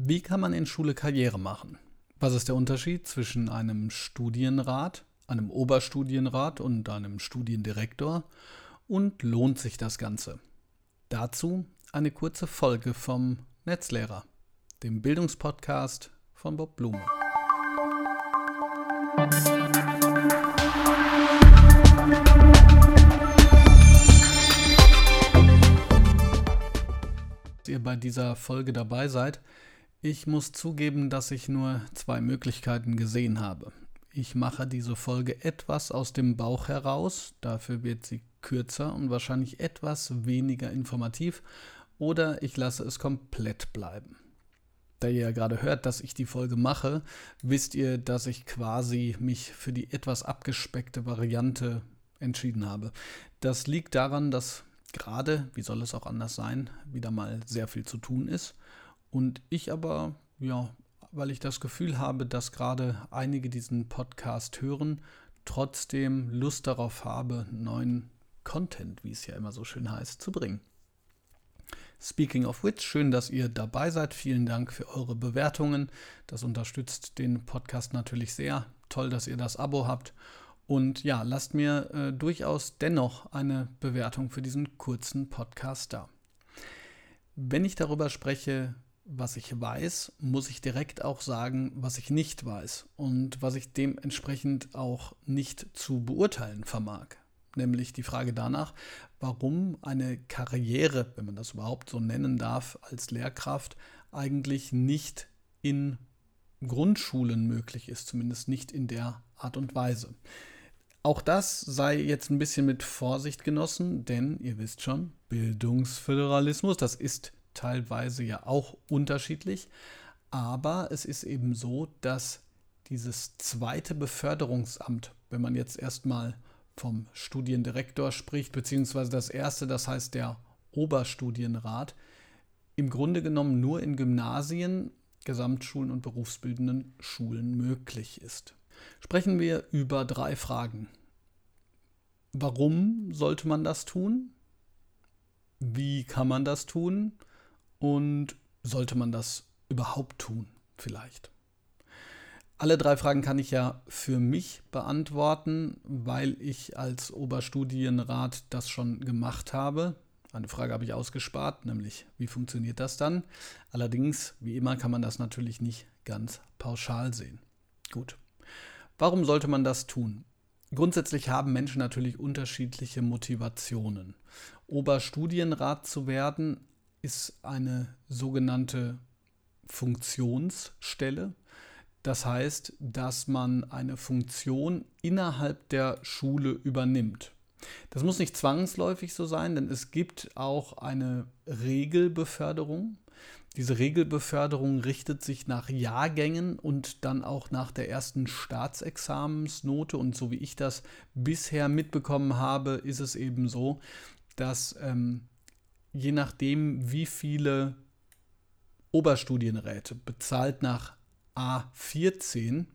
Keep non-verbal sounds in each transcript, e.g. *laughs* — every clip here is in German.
Wie kann man in Schule Karriere machen? Was ist der Unterschied zwischen einem Studienrat, einem Oberstudienrat und einem Studiendirektor? Und lohnt sich das Ganze? Dazu eine kurze Folge vom Netzlehrer, dem Bildungspodcast von Bob Blume. ihr bei dieser Folge dabei seid. Ich muss zugeben, dass ich nur zwei Möglichkeiten gesehen habe. Ich mache diese Folge etwas aus dem Bauch heraus, dafür wird sie kürzer und wahrscheinlich etwas weniger informativ, oder ich lasse es komplett bleiben. Da ihr ja gerade hört, dass ich die Folge mache, wisst ihr, dass ich quasi mich für die etwas abgespeckte Variante entschieden habe. Das liegt daran, dass gerade, wie soll es auch anders sein, wieder mal sehr viel zu tun ist und ich aber, ja, weil ich das Gefühl habe, dass gerade einige diesen Podcast hören, trotzdem Lust darauf habe, neuen Content, wie es ja immer so schön heißt, zu bringen. Speaking of which, schön, dass ihr dabei seid. Vielen Dank für eure Bewertungen. Das unterstützt den Podcast natürlich sehr. Toll, dass ihr das Abo habt. Und ja, lasst mir äh, durchaus dennoch eine Bewertung für diesen kurzen Podcast da. Wenn ich darüber spreche, was ich weiß, muss ich direkt auch sagen, was ich nicht weiß und was ich dementsprechend auch nicht zu beurteilen vermag. Nämlich die Frage danach, warum eine Karriere, wenn man das überhaupt so nennen darf, als Lehrkraft eigentlich nicht in Grundschulen möglich ist, zumindest nicht in der Art und Weise. Auch das sei jetzt ein bisschen mit Vorsicht genossen, denn ihr wisst schon, Bildungsföderalismus, das ist teilweise ja auch unterschiedlich. Aber es ist eben so, dass dieses zweite Beförderungsamt, wenn man jetzt erstmal vom Studiendirektor spricht, beziehungsweise das erste, das heißt der Oberstudienrat, im Grunde genommen nur in Gymnasien, Gesamtschulen und berufsbildenden Schulen möglich ist. Sprechen wir über drei Fragen. Warum sollte man das tun? Wie kann man das tun? Und sollte man das überhaupt tun, vielleicht? Alle drei Fragen kann ich ja für mich beantworten, weil ich als Oberstudienrat das schon gemacht habe. Eine Frage habe ich ausgespart, nämlich wie funktioniert das dann? Allerdings, wie immer, kann man das natürlich nicht ganz pauschal sehen. Gut. Warum sollte man das tun? Grundsätzlich haben Menschen natürlich unterschiedliche Motivationen. Oberstudienrat zu werden ist eine sogenannte Funktionsstelle. Das heißt, dass man eine Funktion innerhalb der Schule übernimmt. Das muss nicht zwangsläufig so sein, denn es gibt auch eine Regelbeförderung. Diese Regelbeförderung richtet sich nach Jahrgängen und dann auch nach der ersten Staatsexamensnote. Und so wie ich das bisher mitbekommen habe, ist es eben so, dass ähm, je nachdem, wie viele Oberstudienräte bezahlt nach A14,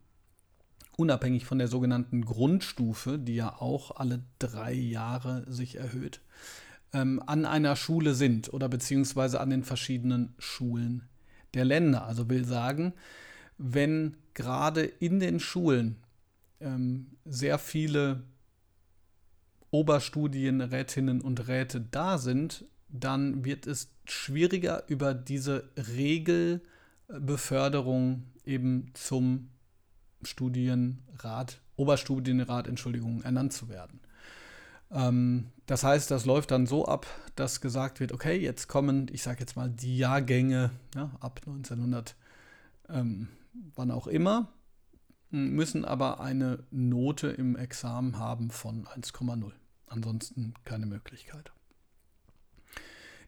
unabhängig von der sogenannten Grundstufe, die ja auch alle drei Jahre sich erhöht, ähm, an einer Schule sind oder beziehungsweise an den verschiedenen Schulen der Länder. Also will sagen, wenn gerade in den Schulen ähm, sehr viele Oberstudienrätinnen und Räte da sind, dann wird es schwieriger, über diese Regelbeförderung eben zum Studienrat, Oberstudienrat, Entschuldigung, ernannt zu werden. Ähm, das heißt, das läuft dann so ab, dass gesagt wird, okay, jetzt kommen, ich sage jetzt mal, die Jahrgänge ja, ab 1900, ähm, wann auch immer, müssen aber eine Note im Examen haben von 1,0. Ansonsten keine Möglichkeit.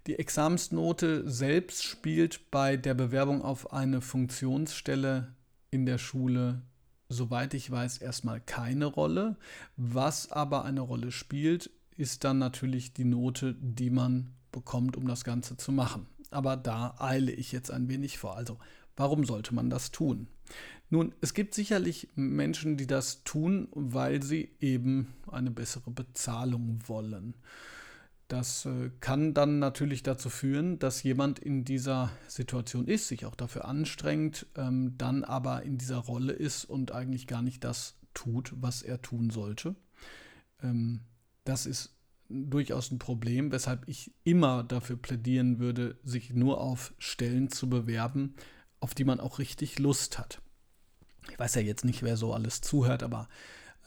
Die Examensnote selbst spielt bei der Bewerbung auf eine Funktionsstelle in der Schule, soweit ich weiß, erstmal keine Rolle. Was aber eine Rolle spielt, ist dann natürlich die Note, die man bekommt, um das Ganze zu machen. Aber da eile ich jetzt ein wenig vor. Also, warum sollte man das tun? Nun, es gibt sicherlich Menschen, die das tun, weil sie eben eine bessere Bezahlung wollen. Das äh, kann dann natürlich dazu führen, dass jemand in dieser Situation ist, sich auch dafür anstrengt, ähm, dann aber in dieser Rolle ist und eigentlich gar nicht das tut, was er tun sollte. Ähm, das ist durchaus ein Problem, weshalb ich immer dafür plädieren würde, sich nur auf Stellen zu bewerben, auf die man auch richtig Lust hat. Ich weiß ja jetzt nicht, wer so alles zuhört, aber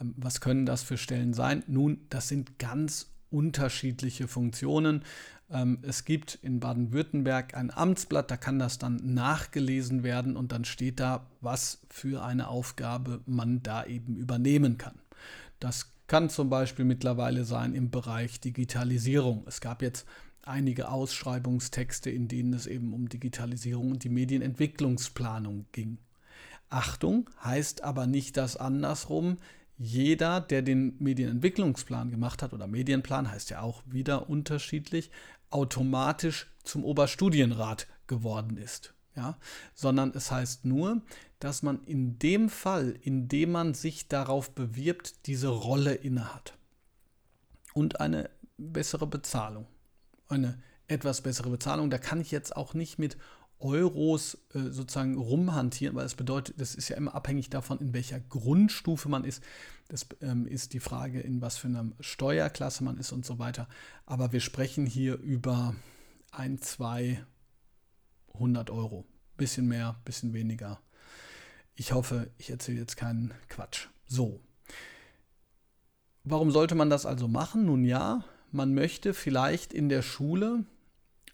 ähm, was können das für Stellen sein? Nun, das sind ganz unterschiedliche Funktionen. Ähm, es gibt in Baden-Württemberg ein Amtsblatt, da kann das dann nachgelesen werden und dann steht da, was für eine Aufgabe man da eben übernehmen kann. Das kann zum Beispiel mittlerweile sein im Bereich Digitalisierung. Es gab jetzt einige Ausschreibungstexte, in denen es eben um Digitalisierung und die Medienentwicklungsplanung ging. Achtung heißt aber nicht das andersrum. Jeder, der den Medienentwicklungsplan gemacht hat, oder Medienplan heißt ja auch wieder unterschiedlich, automatisch zum Oberstudienrat geworden ist. Ja? Sondern es heißt nur, dass man in dem Fall, in dem man sich darauf bewirbt, diese Rolle innehat. Und eine bessere Bezahlung. Eine etwas bessere Bezahlung. Da kann ich jetzt auch nicht mit Euros äh, sozusagen rumhantieren, weil es bedeutet, das ist ja immer abhängig davon, in welcher Grundstufe man ist. Das ähm, ist die Frage, in was für einer Steuerklasse man ist und so weiter. Aber wir sprechen hier über ein, zwei hundert Euro. Bisschen mehr, bisschen weniger. Ich hoffe, ich erzähle jetzt keinen Quatsch. So. Warum sollte man das also machen? Nun ja, man möchte vielleicht in der Schule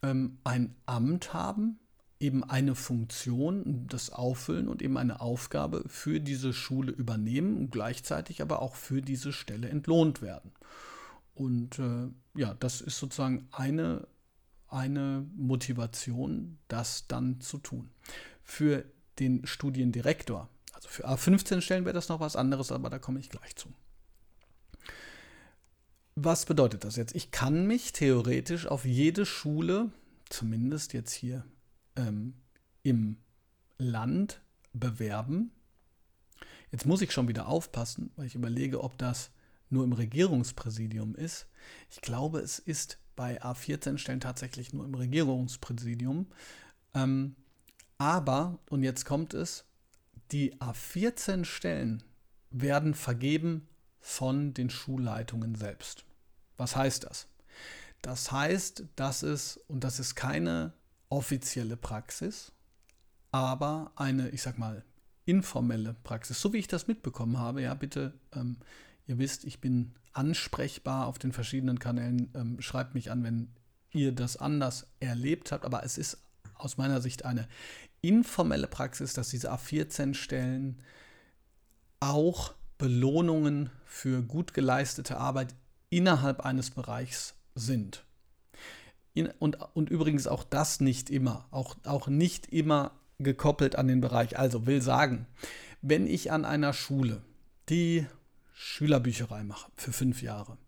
ähm, ein Amt haben, eben eine Funktion, das Auffüllen und eben eine Aufgabe für diese Schule übernehmen und gleichzeitig aber auch für diese Stelle entlohnt werden. Und äh, ja, das ist sozusagen eine, eine Motivation, das dann zu tun. Für den Studiendirektor, also für A15 Stellen wäre das noch was anderes, aber da komme ich gleich zu. Was bedeutet das jetzt? Ich kann mich theoretisch auf jede Schule, zumindest jetzt hier ähm, im Land bewerben. Jetzt muss ich schon wieder aufpassen, weil ich überlege, ob das nur im Regierungspräsidium ist. Ich glaube, es ist bei A14-Stellen tatsächlich nur im Regierungspräsidium. Ähm, aber, und jetzt kommt es, die A14-Stellen werden vergeben von den Schulleitungen selbst. Was heißt das? Das heißt, dass es, und das ist keine offizielle Praxis, aber eine, ich sag mal, informelle Praxis, so wie ich das mitbekommen habe. Ja, bitte, ähm, ihr wisst, ich bin ansprechbar auf den verschiedenen Kanälen. Ähm, schreibt mich an, wenn ihr das anders erlebt habt. Aber es ist aus meiner Sicht eine informelle Praxis, dass diese A14-Stellen auch Belohnungen für gut geleistete Arbeit innerhalb eines Bereichs sind und, und übrigens auch das nicht immer, auch, auch nicht immer gekoppelt an den Bereich. Also will sagen, wenn ich an einer Schule die Schülerbücherei mache für fünf Jahre,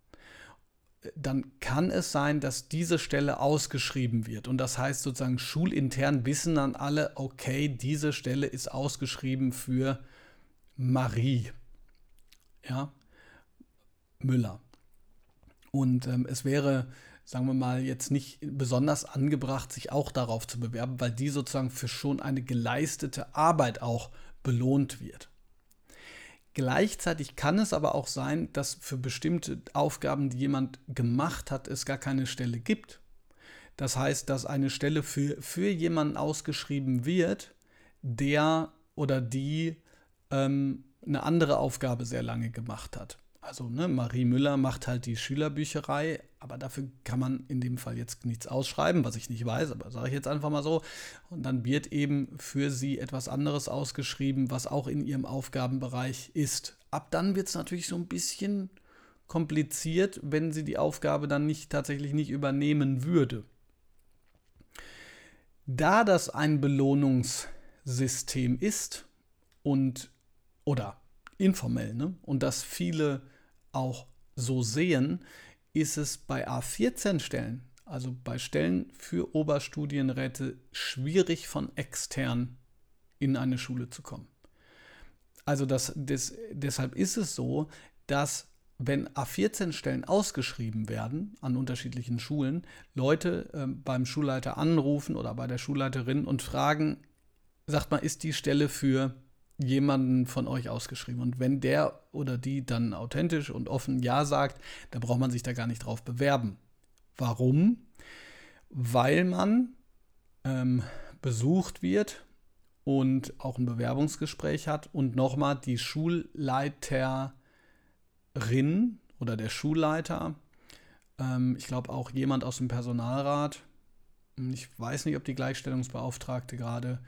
dann kann es sein, dass diese Stelle ausgeschrieben wird. Und das heißt sozusagen, schulintern wissen dann alle, okay, diese Stelle ist ausgeschrieben für Marie. Ja, Müller. Und ähm, es wäre sagen wir mal, jetzt nicht besonders angebracht, sich auch darauf zu bewerben, weil die sozusagen für schon eine geleistete Arbeit auch belohnt wird. Gleichzeitig kann es aber auch sein, dass für bestimmte Aufgaben, die jemand gemacht hat, es gar keine Stelle gibt. Das heißt, dass eine Stelle für, für jemanden ausgeschrieben wird, der oder die ähm, eine andere Aufgabe sehr lange gemacht hat. Also ne, Marie Müller macht halt die Schülerbücherei, aber dafür kann man in dem Fall jetzt nichts ausschreiben, was ich nicht weiß, aber sage ich jetzt einfach mal so. Und dann wird eben für sie etwas anderes ausgeschrieben, was auch in ihrem Aufgabenbereich ist. Ab dann wird es natürlich so ein bisschen kompliziert, wenn sie die Aufgabe dann nicht tatsächlich nicht übernehmen würde. Da das ein Belohnungssystem ist und oder informell, ne? Und dass viele auch so sehen, ist es bei A14-Stellen, also bei Stellen für Oberstudienräte, schwierig von extern in eine Schule zu kommen. Also das, das, deshalb ist es so, dass wenn A14-Stellen ausgeschrieben werden an unterschiedlichen Schulen, Leute äh, beim Schulleiter anrufen oder bei der Schulleiterin und fragen, sagt mal, ist die Stelle für jemanden von euch ausgeschrieben? Und wenn der oder die dann authentisch und offen Ja sagt, dann braucht man sich da gar nicht drauf bewerben. Warum? Weil man ähm, besucht wird und auch ein Bewerbungsgespräch hat und nochmal die Schulleiter Rin oder der Schulleiter, ähm, ich glaube auch jemand aus dem Personalrat, ich weiß nicht, ob die Gleichstellungsbeauftragte gerade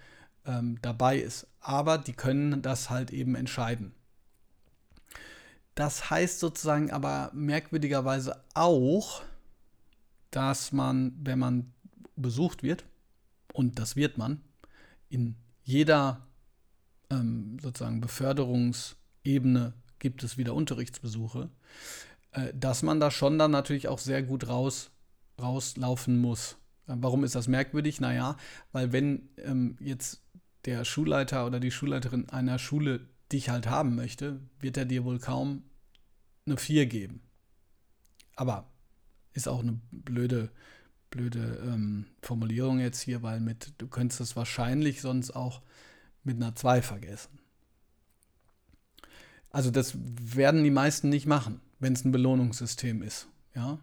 ähm, dabei ist, aber die können das halt eben entscheiden. Das heißt sozusagen aber merkwürdigerweise auch, dass man, wenn man besucht wird, und das wird man, in jeder ähm, sozusagen Beförderungsebene gibt es wieder Unterrichtsbesuche, äh, dass man da schon dann natürlich auch sehr gut raus, rauslaufen muss. Äh, warum ist das merkwürdig? Naja, weil wenn ähm, jetzt der Schulleiter oder die Schulleiterin einer Schule dich halt haben möchte, wird er dir wohl kaum eine 4 geben. Aber ist auch eine blöde, blöde ähm, Formulierung jetzt hier, weil mit, du könntest es wahrscheinlich sonst auch mit einer 2 vergessen. Also das werden die meisten nicht machen, wenn es ein Belohnungssystem ist. Ja?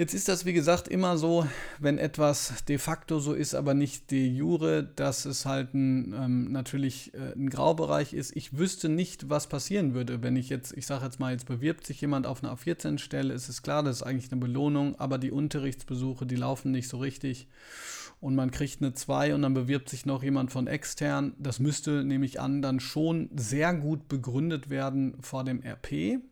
Jetzt ist das, wie gesagt, immer so, wenn etwas de facto so ist, aber nicht de jure, dass es halt ein, ähm, natürlich äh, ein Graubereich ist. Ich wüsste nicht, was passieren würde, wenn ich jetzt, ich sage jetzt mal, jetzt bewirbt sich jemand auf einer A14-Stelle. Es ist klar, das ist eigentlich eine Belohnung, aber die Unterrichtsbesuche, die laufen nicht so richtig und man kriegt eine 2 und dann bewirbt sich noch jemand von extern. Das müsste, nehme ich an, dann schon sehr gut begründet werden vor dem RP.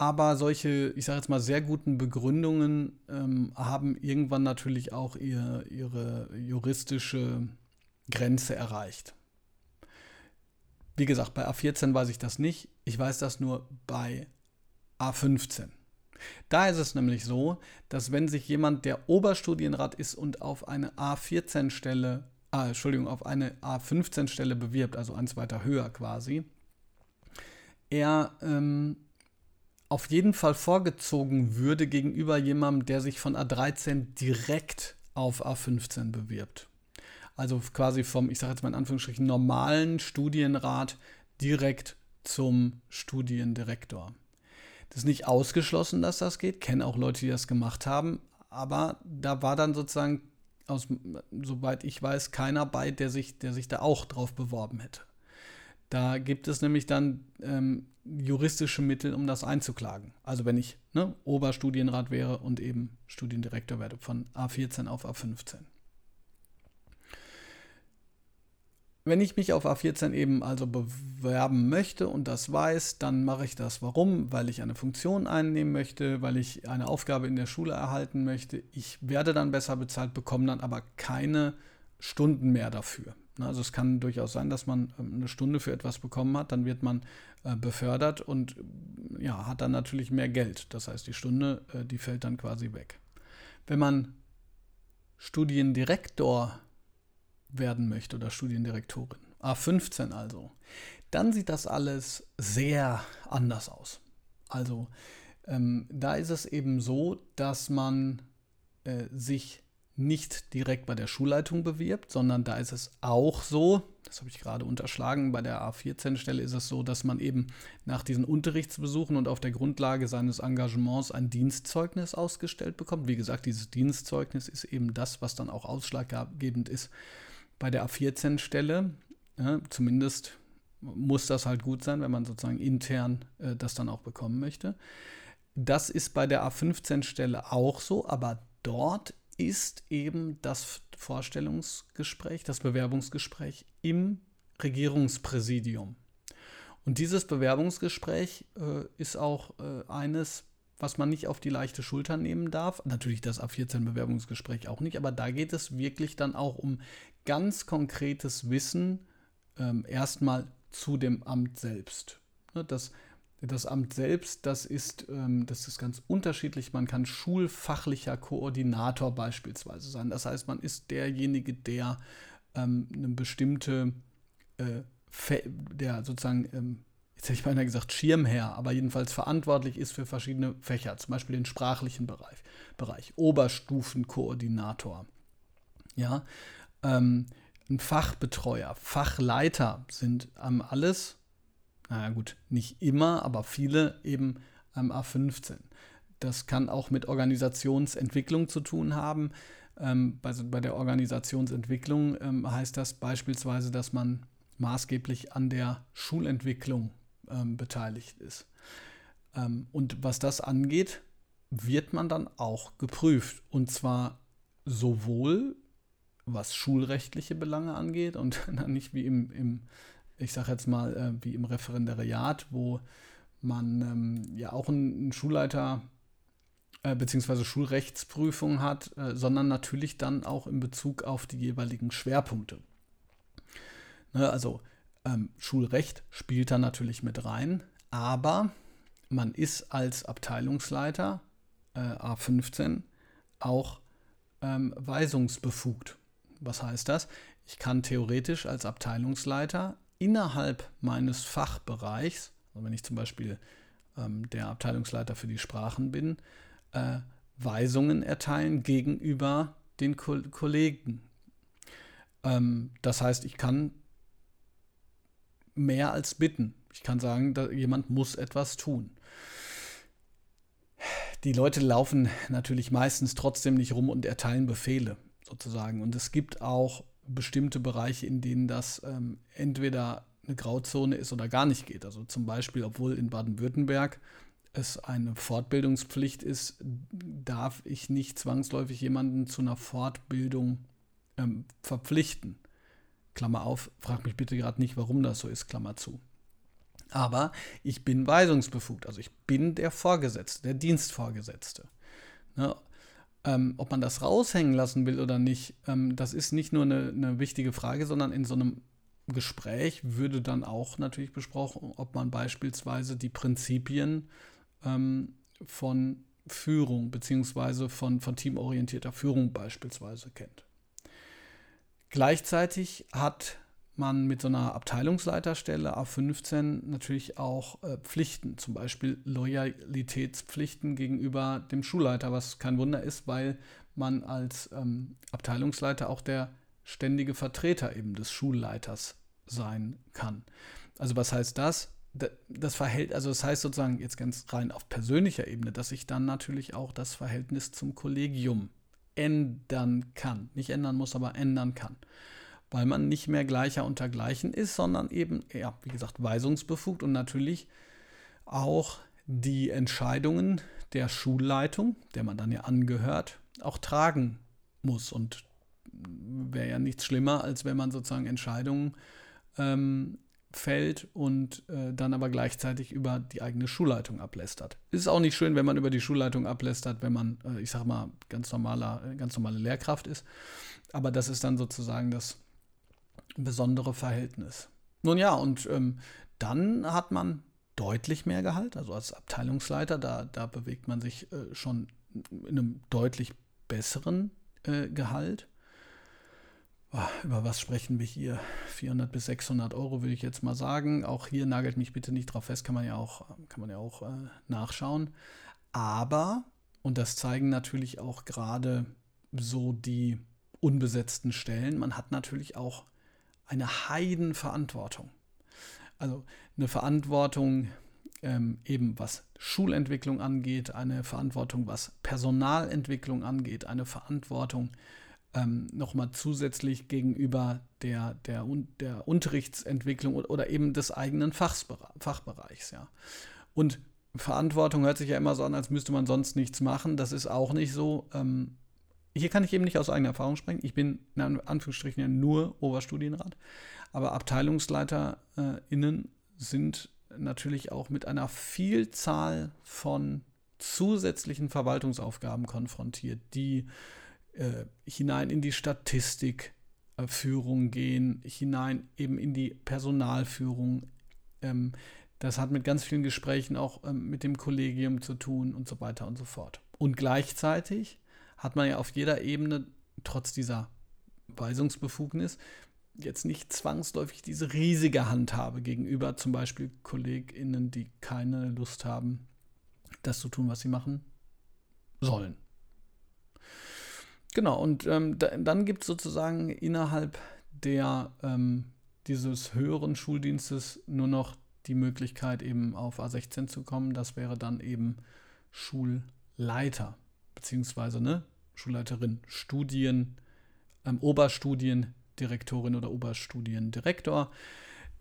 Aber solche, ich sage jetzt mal, sehr guten Begründungen ähm, haben irgendwann natürlich auch ihr, ihre juristische Grenze erreicht. Wie gesagt, bei A14 weiß ich das nicht. Ich weiß das nur bei A15. Da ist es nämlich so, dass wenn sich jemand, der Oberstudienrat ist und auf eine A14-Stelle, ah, Entschuldigung, auf eine A15-Stelle bewirbt, also eins weiter höher quasi, er ähm, auf jeden Fall vorgezogen würde gegenüber jemandem, der sich von A13 direkt auf A15 bewirbt. Also quasi vom, ich sage jetzt mal in Anführungsstrichen, normalen Studienrat direkt zum Studiendirektor. Das ist nicht ausgeschlossen, dass das geht. Kenne auch Leute, die das gemacht haben. Aber da war dann sozusagen, aus, soweit ich weiß, keiner bei, der sich, der sich da auch drauf beworben hätte. Da gibt es nämlich dann ähm, juristische Mittel, um das einzuklagen. Also wenn ich ne, Oberstudienrat wäre und eben Studiendirektor werde von A14 auf A15. Wenn ich mich auf A14 eben also bewerben möchte und das weiß, dann mache ich das. Warum? Weil ich eine Funktion einnehmen möchte, weil ich eine Aufgabe in der Schule erhalten möchte. Ich werde dann besser bezahlt, bekomme dann aber keine Stunden mehr dafür. Also es kann durchaus sein, dass man ähm, eine Stunde für etwas bekommen hat, dann wird man äh, befördert und ja, hat dann natürlich mehr Geld. Das heißt, die Stunde, äh, die fällt dann quasi weg. Wenn man Studiendirektor werden möchte oder Studiendirektorin, A15 also, dann sieht das alles sehr anders aus. Also ähm, da ist es eben so, dass man äh, sich nicht direkt bei der Schulleitung bewirbt, sondern da ist es auch so, das habe ich gerade unterschlagen, bei der A14-Stelle ist es so, dass man eben nach diesen Unterrichtsbesuchen und auf der Grundlage seines Engagements ein Dienstzeugnis ausgestellt bekommt. Wie gesagt, dieses Dienstzeugnis ist eben das, was dann auch ausschlaggebend ist bei der A14-Stelle. Ja, zumindest muss das halt gut sein, wenn man sozusagen intern äh, das dann auch bekommen möchte. Das ist bei der A15-Stelle auch so, aber dort ist eben das Vorstellungsgespräch, das Bewerbungsgespräch im Regierungspräsidium. Und dieses Bewerbungsgespräch äh, ist auch äh, eines, was man nicht auf die leichte Schulter nehmen darf. Natürlich das A14-Bewerbungsgespräch auch nicht, aber da geht es wirklich dann auch um ganz konkretes Wissen, ähm, erstmal zu dem Amt selbst. Ne, das das Amt selbst, das ist, ähm, das ist ganz unterschiedlich. Man kann schulfachlicher Koordinator beispielsweise sein. Das heißt, man ist derjenige, der ähm, eine bestimmte, äh, der sozusagen, ähm, jetzt hätte ich beinahe gesagt Schirmherr, aber jedenfalls verantwortlich ist für verschiedene Fächer, zum Beispiel den sprachlichen Bereich, Bereich Oberstufenkoordinator. Ja, ein Fachbetreuer, Fachleiter sind alles, naja gut, nicht immer, aber viele eben ähm, A15. Das kann auch mit Organisationsentwicklung zu tun haben. Ähm, bei, der Organisationsentwicklung ähm, heißt das beispielsweise, dass man maßgeblich an der Schulentwicklung ähm, beteiligt ist. Und was das angeht, wird man dann auch geprüft. Und zwar sowohl was schulrechtliche Belange angeht und *laughs* nicht wie im, im ich sage jetzt mal, äh, wie im Referendariat, wo man ähm, ja auch einen, Schulleiter äh, beziehungsweise Schulrechtsprüfung hat, äh, sondern natürlich dann auch in Bezug auf die jeweiligen Schwerpunkte. Ne, also ähm, Schulrecht spielt da natürlich mit rein, aber man ist als Abteilungsleiter äh, A15 auch ähm, weisungsbefugt. Was heißt das? Ich kann theoretisch als Abteilungsleiter innerhalb meines Fachbereichs, also wenn ich zum Beispiel ähm, der Abteilungsleiter für die Sprachen bin, äh, Weisungen erteilen gegenüber den Ko Kollegen. Ähm, das heißt, ich kann mehr als bitten. Ich kann sagen, jemand muss etwas tun. Die Leute laufen natürlich meistens trotzdem nicht rum und erteilen Befehle sozusagen. Und es gibt auch bestimmte Bereiche, in denen das ähm, entweder eine Grauzone ist oder gar nicht geht. Also zum Beispiel, obwohl in Baden-Württemberg es eine Fortbildungspflicht ist, darf ich nicht zwangsläufig jemanden zu einer Fortbildung ähm, verpflichten. Klammer auf, frag mich bitte gerade nicht, warum das so ist, Klammer zu. Aber ich bin weisungsbefugt, also ich bin der Vorgesetzte, der Dienstvorgesetzte. Ne? Ähm, ob man das raushängen lassen will oder nicht, ähm, das ist nicht nur eine, eine wichtige Frage, sondern in so einem Gespräch würde dann auch natürlich besprochen, ob man beispielsweise die Prinzipien ähm, von Führung beziehungsweise von, von teamorientierter Führung beispielsweise kennt. Gleichzeitig hat man mit so einer Abteilungsleiterstelle A15 natürlich auch äh, Pflichten, zum Beispiel Loyalitätspflichten gegenüber dem Schulleiter, was kein Wunder ist, weil man als ähm, Abteilungsleiter auch der ständige Vertreter eben des Schulleiters sein kann. Also was heißt das? Das verhält, also das heißt sozusagen jetzt ganz rein auf persönlicher Ebene, dass ich dann natürlich auch das Verhältnis zum Kollegium ändern kann. Nicht ändern muss, aber ändern kann weil man nicht mehr gleicher unter gleichen ist, sondern eben, ja, wie gesagt, weisungsbefugt und natürlich auch die Entscheidungen der Schulleitung, der man dann ja angehört, auch tragen muss. Und wäre ja nichts schlimmer, als wenn man sozusagen Entscheidungen ähm, fällt und äh, dann aber gleichzeitig über die eigene Schulleitung ablästert. Ist auch nicht schön, wenn man über die Schulleitung ablästert, wenn man, äh, ich sag mal, ganz normaler, ganz normale Lehrkraft ist. Aber das ist dann sozusagen das besondere Verhältnis. Nun ja, und ähm, dann hat man deutlich mehr Gehalt, also als Abteilungsleiter, da, da bewegt man sich äh, schon in einem deutlich besseren äh, Gehalt. Oh, über was sprechen wir hier? 400 bis 600 Euro würde ich jetzt mal sagen. Auch hier nagelt mich bitte nicht drauf fest, kann man ja auch, kann man ja auch äh, nachschauen. Aber, und das zeigen natürlich auch gerade so die unbesetzten Stellen, man hat natürlich auch eine Heidenverantwortung. Also eine Verantwortung ähm, eben was Schulentwicklung angeht, eine Verantwortung was Personalentwicklung angeht, eine Verantwortung ähm, nochmal zusätzlich gegenüber der, der, der Unterrichtsentwicklung oder eben des eigenen Fachbereichs. Ja. Und Verantwortung hört sich ja immer so an, als müsste man sonst nichts machen. Das ist auch nicht so. Ähm, hier kann ich eben nicht aus eigener Erfahrung sprechen. Ich bin in Anführungsstrichen ja nur Oberstudienrat. Aber AbteilungsleiterInnen sind natürlich auch mit einer Vielzahl von zusätzlichen Verwaltungsaufgaben konfrontiert, die äh, hinein in die Statistikführung gehen, hinein eben in die Personalführung. Ähm, das hat mit ganz vielen Gesprächen auch ähm, mit dem Kollegium zu tun und so weiter und so fort. Und gleichzeitig hat man ja auf jeder Ebene, trotz dieser Weisungsbefugnis, jetzt nicht zwangsläufig diese riesige Hand habe gegenüber zum Beispiel KollegInnen, die keine Lust haben, das zu tun, was sie machen sollen. Genau, und ähm, da, dann gibt es sozusagen innerhalb der, ähm, dieses höheren Schuldienstes nur noch die Möglichkeit, eben auf A16 zu kommen. Das wäre dann eben Schulleiter, beziehungsweise ne, Schulleiterin, Studien, ähm, Oberstudiendirektorin oder Oberstudiendirektor.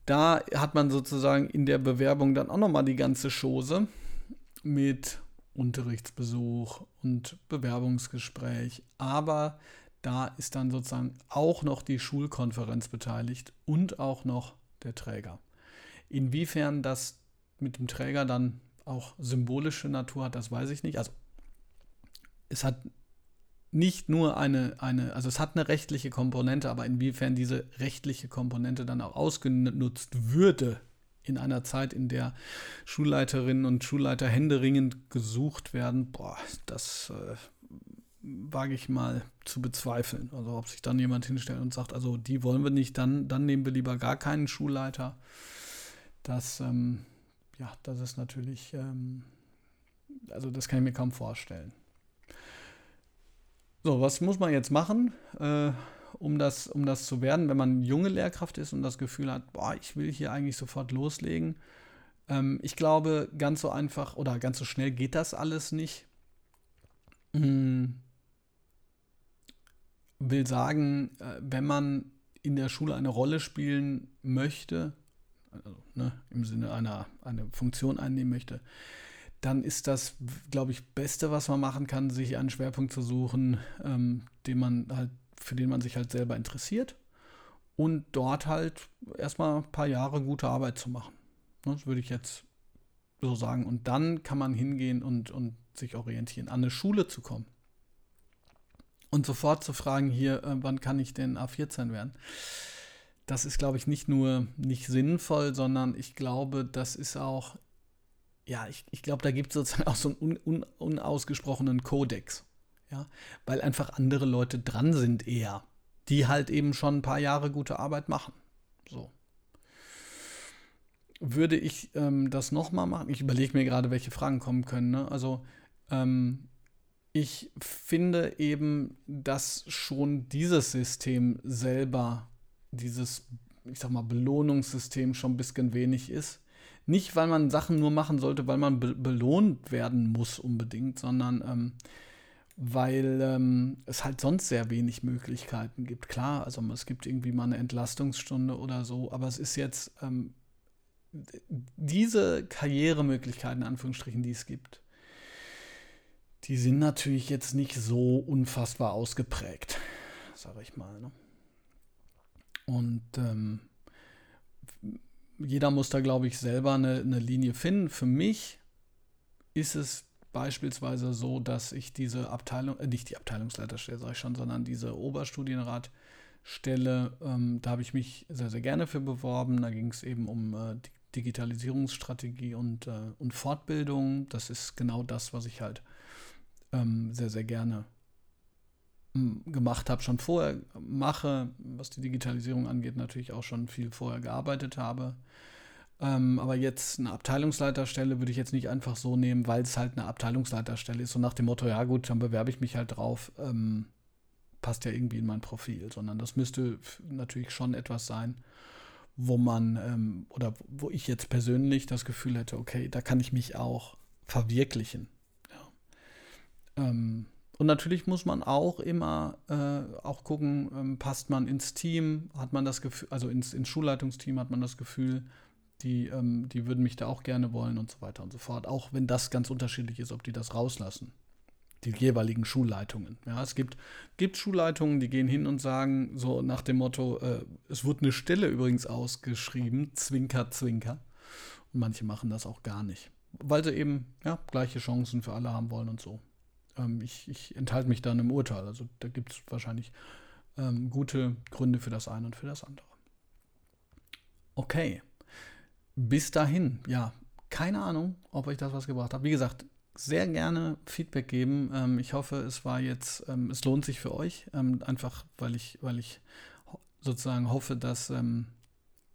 Da hat man sozusagen in der Bewerbung dann auch nochmal die ganze Chose mit Unterrichtsbesuch und Bewerbungsgespräch. Aber da ist dann sozusagen auch noch die Schulkonferenz beteiligt und auch noch der Träger. Inwiefern das mit dem Träger dann auch symbolische Natur hat, das weiß ich nicht. Also es hat nicht nur eine, eine, also es hat eine rechtliche Komponente, aber inwiefern diese rechtliche Komponente dann auch ausgenutzt würde in einer Zeit, in der Schulleiterinnen und Schulleiter händeringend gesucht werden, boah, das äh, wage ich mal zu bezweifeln. Also ob sich dann jemand hinstellt und sagt, also die wollen wir nicht, dann, dann nehmen wir lieber gar keinen Schulleiter. Das, ähm, ja, das ist natürlich, ähm, also das kann ich mir kaum vorstellen. So, was muss man jetzt machen, äh, um, das, um das zu werden, wenn man junge Lehrkraft ist und das Gefühl hat, boah, ich will hier eigentlich sofort loslegen? Ähm, ich glaube, ganz so einfach oder ganz so schnell geht das alles nicht. Hm. Will sagen, äh, wenn man in der Schule eine Rolle spielen möchte, also, ne, im Sinne einer eine Funktion einnehmen möchte, dann ist das, glaube ich, Beste, was man machen kann, sich einen Schwerpunkt zu suchen, ähm, den man halt, für den man sich halt selber interessiert und dort halt erstmal ein paar Jahre gute Arbeit zu machen. Ne, das würde ich jetzt so sagen. Und dann kann man hingehen und, und sich orientieren, an eine Schule zu kommen. Und sofort zu fragen, hier, äh, wann kann ich denn A14 werden? Das ist, glaube ich, nicht nur nicht sinnvoll, sondern ich glaube, das ist auch ja, ich, ich glaube, da gibt es sozusagen auch so einen un, un, unausgesprochenen Kodex. Ja, weil einfach andere Leute dran sind eher, die halt eben schon ein paar Jahre gute Arbeit machen. So. Würde ich ähm, das nochmal machen? Ich überlege mir gerade, welche Fragen kommen können. Ne? Also, ähm, ich finde eben, dass schon dieses System selber, dieses, ich sag mal, Belohnungssystem schon ein bisschen wenig ist. Nicht, weil man Sachen nur machen sollte, weil man be belohnt werden muss unbedingt, sondern ähm, weil ähm, es halt sonst sehr wenig Möglichkeiten gibt. Klar, also es gibt irgendwie mal eine Entlastungsstunde oder so, aber es ist jetzt ähm, diese Karrieremöglichkeiten, in Anführungsstrichen, die es gibt, die sind natürlich jetzt nicht so unfassbar ausgeprägt, sage ich mal. Ne? Und ähm, jeder muss da, glaube ich, selber eine, eine Linie finden. Für mich ist es beispielsweise so, dass ich diese Abteilung, äh, nicht die Abteilungsleiterstelle, sage ich schon, sondern diese Oberstudienratstelle, ähm, da habe ich mich sehr, sehr gerne für beworben. Da ging es eben um äh, Digitalisierungsstrategie und, äh, und Fortbildung. Das ist genau das, was ich halt ähm, sehr, sehr gerne gemacht habe, schon vorher mache, was die Digitalisierung angeht, natürlich auch schon viel vorher gearbeitet habe. Ähm, aber jetzt eine Abteilungsleiterstelle würde ich jetzt nicht einfach so nehmen, weil es halt eine Abteilungsleiterstelle ist. So nach dem Motto, ja gut, dann bewerbe ich mich halt drauf, ähm, passt ja irgendwie in mein Profil, sondern das müsste natürlich schon etwas sein, wo man ähm, oder wo ich jetzt persönlich das Gefühl hätte, okay, da kann ich mich auch verwirklichen. Ja. Und natürlich muss man auch immer äh, auch gucken, ähm, passt man ins Team, hat man das Gefühl, also ins, ins Schulleitungsteam hat man das Gefühl, die, ähm, die würden mich da auch gerne wollen und so weiter und so fort. Auch wenn das ganz unterschiedlich ist, ob die das rauslassen. Die jeweiligen Schulleitungen. Ja, es gibt, gibt Schulleitungen, die gehen hin und sagen, so nach dem Motto, äh, es wurde eine Stelle übrigens ausgeschrieben, Zwinker, Zwinker. Und manche machen das auch gar nicht. Weil sie eben ja, gleiche Chancen für alle haben wollen und so ähm, ich, ich enthalte mich dann im Urteil. Also da gibt es wahrscheinlich ähm, gute Gründe für das eine und für das andere. Okay. Bis dahin, ja, keine Ahnung, ob euch das was gebracht hat. Wie gesagt, sehr gerne Feedback geben. Ähm, ich hoffe, es war jetzt, ähm, es lohnt sich für euch. Ähm, einfach, weil ich, weil ich sozusagen hoffe, dass ähm,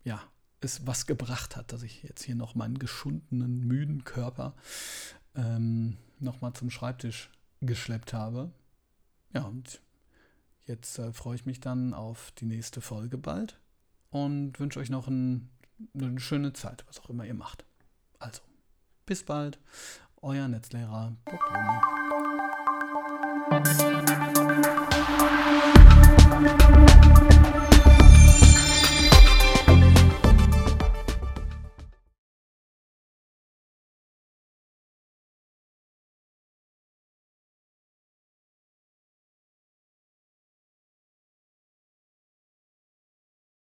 ja, es was gebracht hat, dass ich jetzt hier noch meinen geschundenen, müden Körper ähm, nochmal zum Schreibtisch geschleppt habe. Ja, und jetzt äh, freue ich mich dann auf die nächste Folge bald und wünsche euch noch ein, eine schöne Zeit, was auch immer ihr macht. Also, bis bald, euer Netzlehrer Bob Blume.